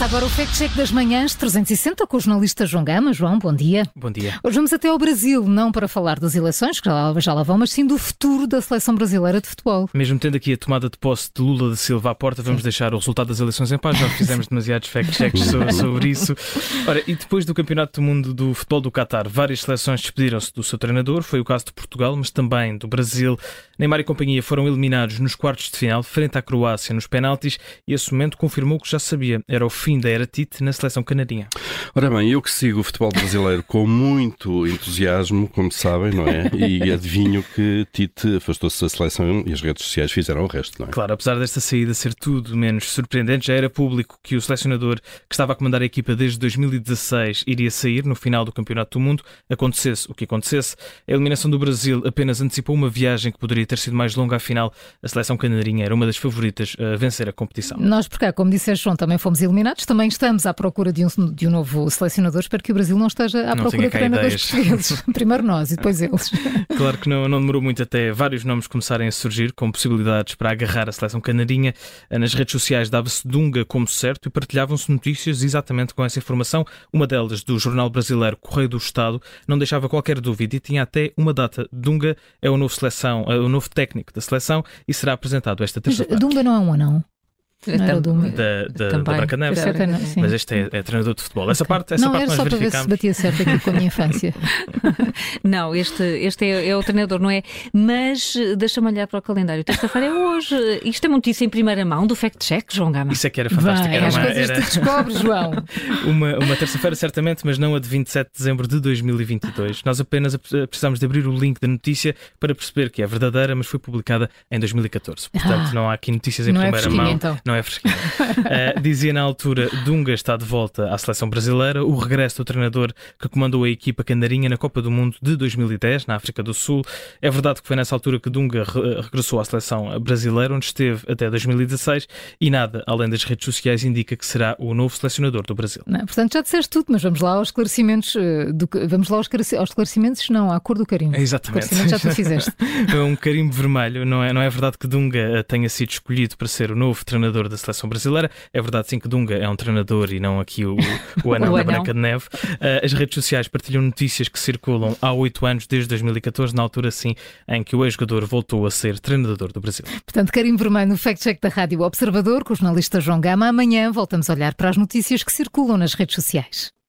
Começa agora o Fact Check das Manhãs 360 com o jornalista João Gama. João, bom dia. Bom dia. Hoje vamos até ao Brasil, não para falar das eleições, que já lá, já lá vão, mas sim do futuro da seleção brasileira de futebol. Mesmo tendo aqui a tomada de posse de Lula da Silva à porta, vamos deixar o resultado das eleições em paz. Já fizemos demasiados fact checks sobre, sobre isso. Ora, e depois do Campeonato do Mundo do Futebol do Qatar, várias seleções despediram-se do seu treinador. Foi o caso de Portugal, mas também do Brasil. Neymar e companhia foram eliminados nos quartos de final, frente à Croácia nos penaltis, e esse momento confirmou que já sabia. Era o fim da era Tite na seleção canarinha. Ora bem, eu que sigo o futebol brasileiro com muito entusiasmo, como sabem, não é? E adivinho que Tite afastou-se da seleção e as redes sociais fizeram o resto, não é? Claro, apesar desta saída ser tudo menos surpreendente, já era público que o selecionador que estava a comandar a equipa desde 2016 iria sair no final do Campeonato do Mundo, acontecesse o que acontecesse. A eliminação do Brasil apenas antecipou uma viagem que poderia ter sido mais longa, afinal, a seleção canarinha era uma das favoritas a vencer a competição. Nós, por cá, como disseste, João, também fomos eliminados, também estamos à procura de um, de um novo selecionador. Espero que o Brasil não esteja à não procura de treinadores portugueses. Primeiro nós e depois eles. Claro que não, não demorou muito até vários nomes começarem a surgir, com possibilidades para agarrar a seleção canarinha. Nas redes sociais dava-se Dunga como certo e partilhavam-se notícias exatamente com essa informação. Uma delas, do jornal brasileiro Correio do Estado, não deixava qualquer dúvida e tinha até uma data. Dunga é o novo seleção, é o novo técnico da seleção e será apresentado esta terça-feira. Dunga não é um anão? Era do... da, da. Mas este é, é, treinador de futebol. Essa parte, essa não, parte era só para ver se batia certo aqui com a minha infância. não, este, este é, é, o treinador, não é? Mas deixa-me olhar para o calendário. Terça-feira é hoje. Isto é uma notícia em primeira mão do Fact Check, João Gama. Isso é que era fantástico. Vai, era as uma, coisas era... que descobres, João. uma uma terça-feira, certamente, mas não a de 27 de dezembro de 2022. Nós apenas precisamos de abrir o link da notícia para perceber que é verdadeira, mas foi publicada em 2014. Portanto, ah, não há aqui notícias em é primeira mão. Então não é fresquinho. uh, dizia na altura, Dunga está de volta à seleção brasileira, o regresso do treinador que comandou a equipa candarinha na Copa do Mundo de 2010, na África do Sul. É verdade que foi nessa altura que Dunga re regressou à seleção brasileira, onde esteve até 2016, e nada, além das redes sociais, indica que será o novo selecionador do Brasil. Não, portanto, já disseste tudo, mas vamos lá aos esclarecimentos. Eh, do, vamos lá aos, aos esclarecimentos, não, à cor do carimbo. Exatamente. Já tu fizeste. é um carimbo vermelho. Não é, não é verdade que Dunga tenha sido escolhido para ser o novo treinador da seleção brasileira. É verdade sim que Dunga é um treinador e não aqui o, o anão o da Branca de Neve. Uh, as redes sociais partilham notícias que circulam há oito anos, desde 2014, na altura sim em que o ex-jogador voltou a ser treinador do Brasil. Portanto, Karim Vermelho no Fact Check da Rádio Observador, com o jornalista João Gama. Amanhã voltamos a olhar para as notícias que circulam nas redes sociais.